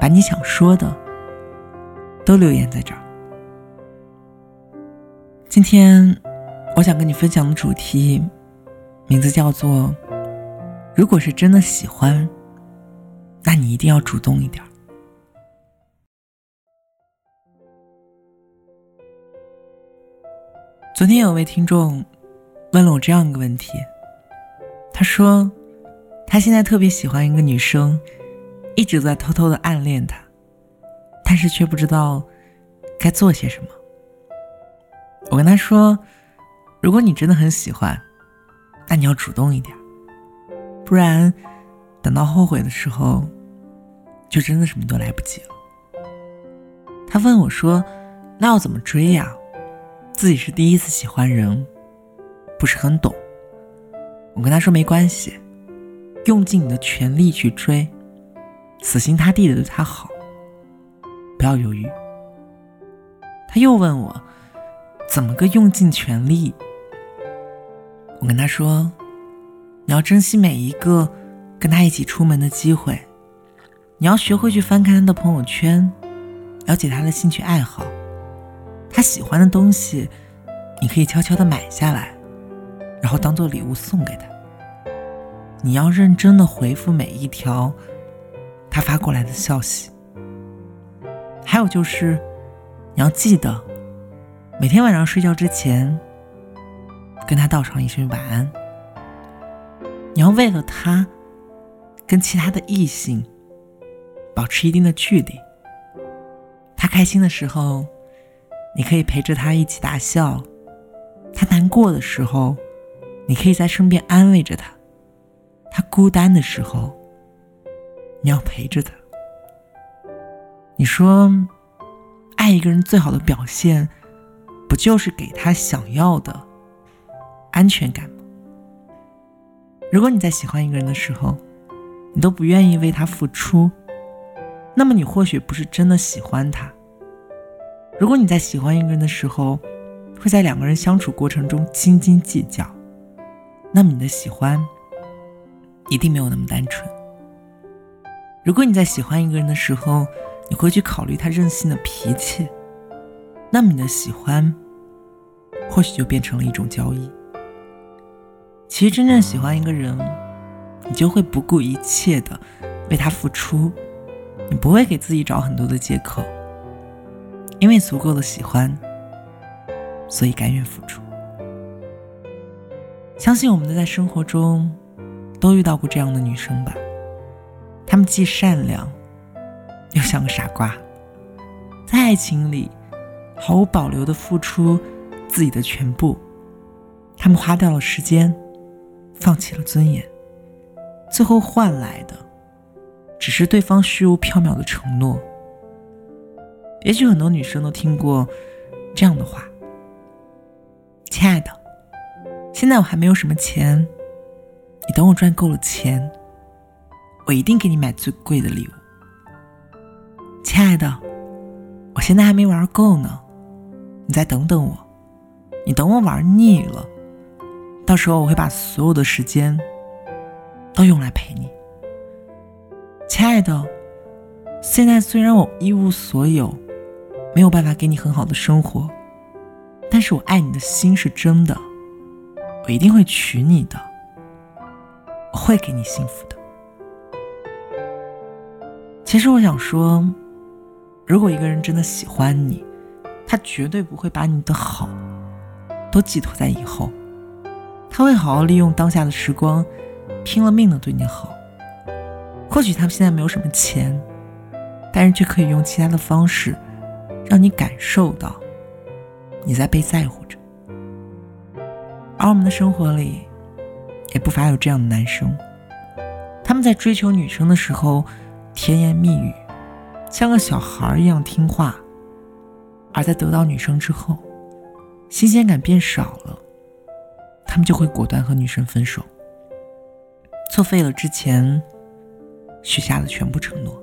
把你想说的都留言在这儿。今天我想跟你分享的主题，名字叫做“如果是真的喜欢，那你一定要主动一点。”昨天有位听众问了我这样一个问题，他说他现在特别喜欢一个女生。一直在偷偷的暗恋他，但是却不知道该做些什么。我跟他说：“如果你真的很喜欢，那你要主动一点，不然等到后悔的时候，就真的什么都来不及了。”他问我说：“那要怎么追呀？自己是第一次喜欢人，不是很懂。”我跟他说：“没关系，用尽你的全力去追。”死心塌地的对他好，不要犹豫。他又问我，怎么个用尽全力？我跟他说，你要珍惜每一个跟他一起出门的机会，你要学会去翻看他的朋友圈，了解他的兴趣爱好，他喜欢的东西，你可以悄悄的买下来，然后当做礼物送给他。你要认真的回复每一条。他发过来的消息，还有就是，你要记得，每天晚上睡觉之前，跟他道上一声晚安。你要为了他，跟其他的异性保持一定的距离。他开心的时候，你可以陪着他一起大笑；他难过的时候，你可以在身边安慰着他；他孤单的时候。你要陪着他。你说，爱一个人最好的表现，不就是给他想要的安全感吗？如果你在喜欢一个人的时候，你都不愿意为他付出，那么你或许不是真的喜欢他。如果你在喜欢一个人的时候，会在两个人相处过程中斤斤计较，那么你的喜欢一定没有那么单纯。如果你在喜欢一个人的时候，你会去考虑他任性的脾气，那么你的喜欢或许就变成了一种交易。其实真正喜欢一个人，你就会不顾一切的为他付出，你不会给自己找很多的借口，因为足够的喜欢，所以甘愿付出。相信我们都在生活中都遇到过这样的女生吧。他们既善良，又像个傻瓜，在爱情里毫无保留的付出自己的全部。他们花掉了时间，放弃了尊严，最后换来的只是对方虚无缥缈的承诺。也许很多女生都听过这样的话：“亲爱的，现在我还没有什么钱，你等我赚够了钱。”我一定给你买最贵的礼物，亲爱的，我现在还没玩够呢，你再等等我，你等我玩腻了，到时候我会把所有的时间都用来陪你。亲爱的，现在虽然我一无所有，没有办法给你很好的生活，但是我爱你的心是真的，我一定会娶你的，我会给你幸福。其实我想说，如果一个人真的喜欢你，他绝对不会把你的好都寄托在以后，他会好好利用当下的时光，拼了命的对你好。或许他们现在没有什么钱，但是却可以用其他的方式，让你感受到你在被在乎着。而我们的生活里，也不乏有这样的男生，他们在追求女生的时候。甜言蜜语，像个小孩一样听话，而在得到女生之后，新鲜感变少了，他们就会果断和女生分手，作废了之前许下的全部承诺。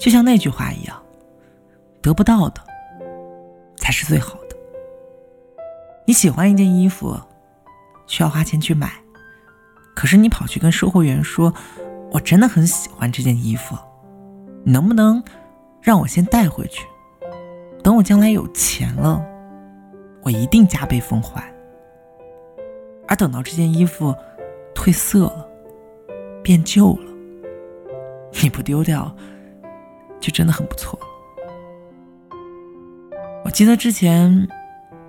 就像那句话一样，得不到的才是最好的。你喜欢一件衣服，需要花钱去买，可是你跑去跟售货员说：“我真的很喜欢这件衣服，你能不能让我先带回去？等我将来有钱了，我一定加倍奉还。”而等到这件衣服褪色了、变旧了，你不丢掉。就真的很不错。我记得之前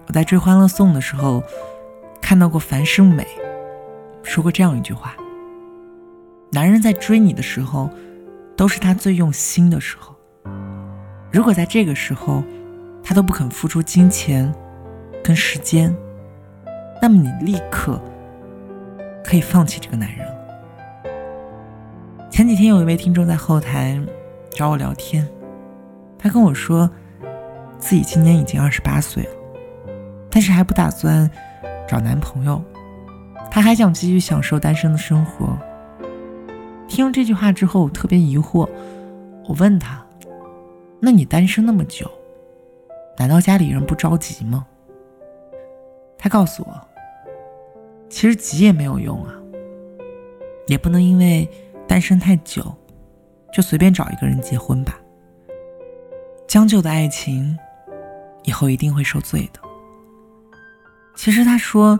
我在追《欢乐颂》的时候，看到过樊胜美说过这样一句话：男人在追你的时候，都是他最用心的时候。如果在这个时候，他都不肯付出金钱跟时间，那么你立刻可以放弃这个男人。前几天有一位听众在后台。找我聊天，他跟我说，自己今年已经二十八岁了，但是还不打算找男朋友，他还想继续享受单身的生活。听了这句话之后，我特别疑惑，我问他：“那你单身那么久，难道家里人不着急吗？”他告诉我：“其实急也没有用啊，也不能因为单身太久。”就随便找一个人结婚吧。将就的爱情，以后一定会受罪的。其实他说，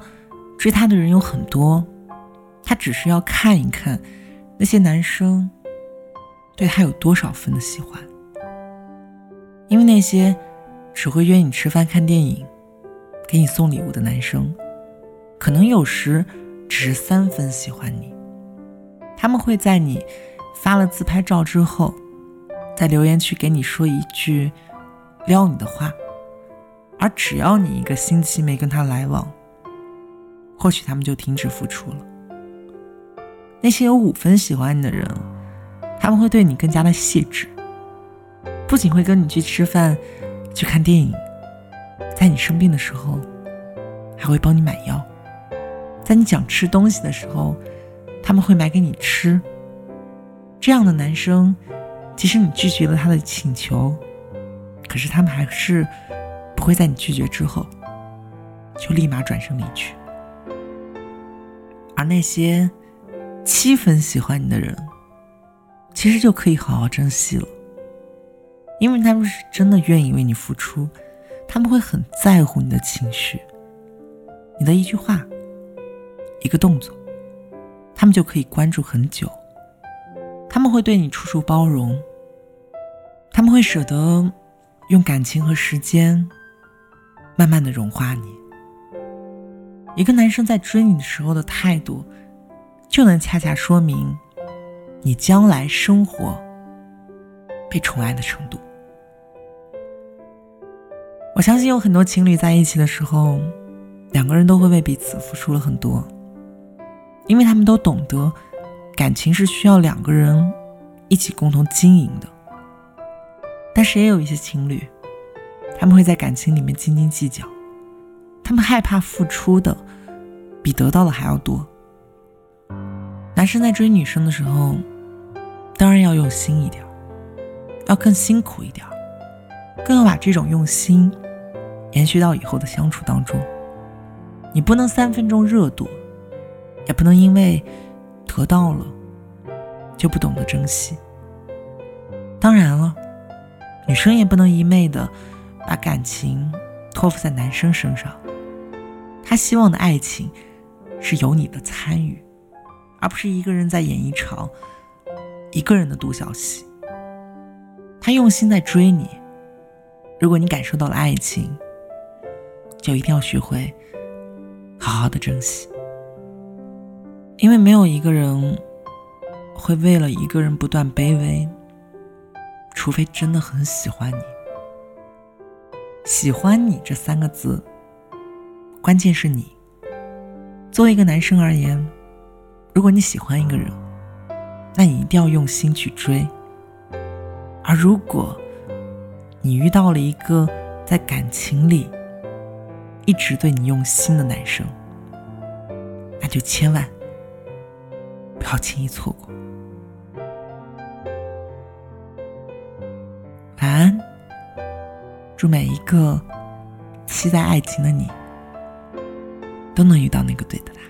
追他的人有很多，他只是要看一看那些男生对他有多少分的喜欢。因为那些只会约你吃饭、看电影、给你送礼物的男生，可能有时只是三分喜欢你。他们会在你。发了自拍照之后，在留言区给你说一句撩你的话，而只要你一个星期没跟他来往，或许他们就停止付出了。那些有五分喜欢你的人，他们会对你更加的细致，不仅会跟你去吃饭、去看电影，在你生病的时候，还会帮你买药，在你想吃东西的时候，他们会买给你吃。这样的男生，即使你拒绝了他的请求，可是他们还是不会在你拒绝之后就立马转身离去。而那些七分喜欢你的人，其实就可以好好珍惜了，因为他们是真的愿意为你付出，他们会很在乎你的情绪，你的一句话、一个动作，他们就可以关注很久。他们会对你处处包容，他们会舍得用感情和时间慢慢的融化你。一个男生在追你的时候的态度，就能恰恰说明你将来生活被宠爱的程度。我相信有很多情侣在一起的时候，两个人都会为彼此付出了很多，因为他们都懂得。感情是需要两个人一起共同经营的，但是也有一些情侣，他们会在感情里面斤斤计较，他们害怕付出的比得到的还要多。男生在追女生的时候，当然要用心一点，要更辛苦一点，更要把这种用心延续到以后的相处当中。你不能三分钟热度，也不能因为。得到了，就不懂得珍惜。当然了，女生也不能一昧的把感情托付在男生身上。他希望的爱情是有你的参与，而不是一个人在演一场一个人的独角戏。他用心在追你，如果你感受到了爱情，就一定要学会好好的珍惜。因为没有一个人会为了一个人不断卑微，除非真的很喜欢你。喜欢你这三个字，关键是你。作为一个男生而言，如果你喜欢一个人，那你一定要用心去追，而如果你遇到了一个在感情里一直对你用心的男生，那就千万不要轻易错过。晚安，祝每一个期待爱情的你都能遇到那个对的他。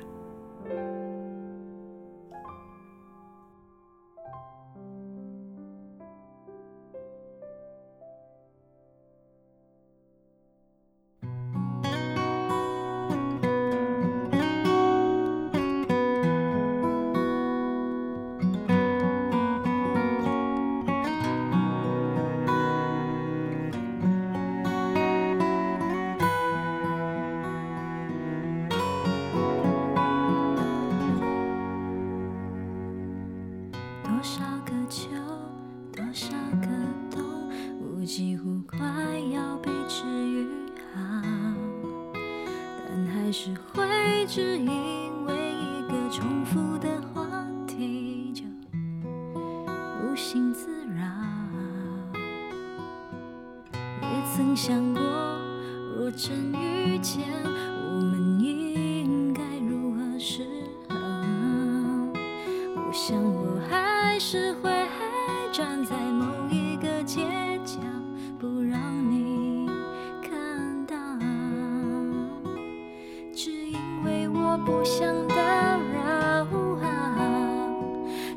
少个冬我几乎快要被治愈好，但还是会只因为一个重复的话题就无心自扰。也曾想过，若真遇见，我们应该如何是好？我想我还是会不想打扰啊，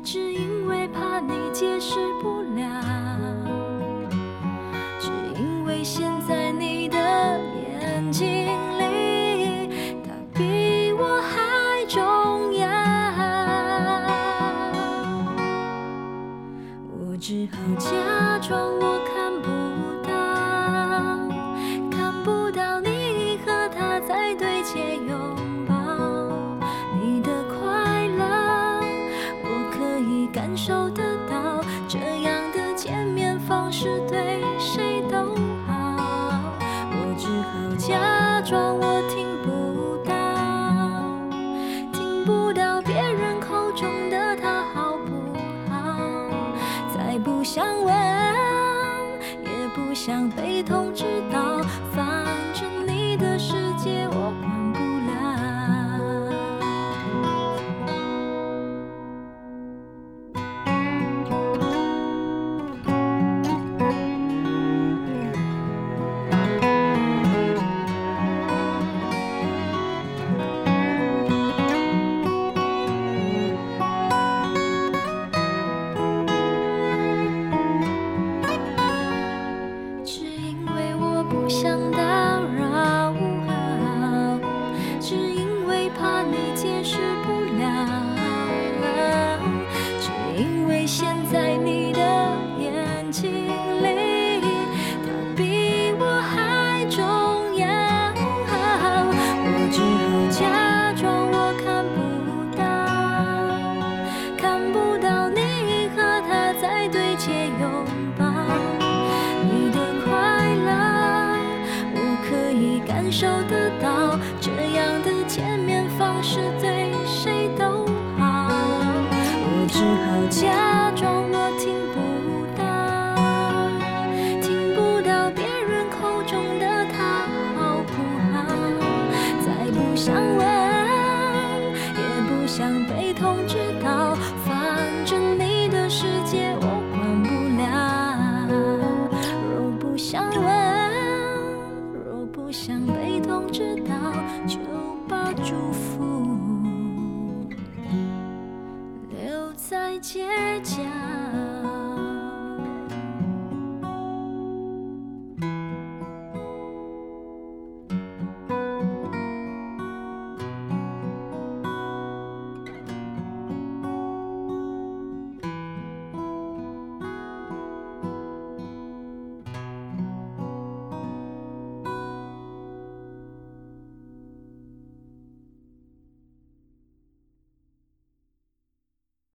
只因为怕你解释不了，只因为现在你的眼睛里，他比我还重要，我只好不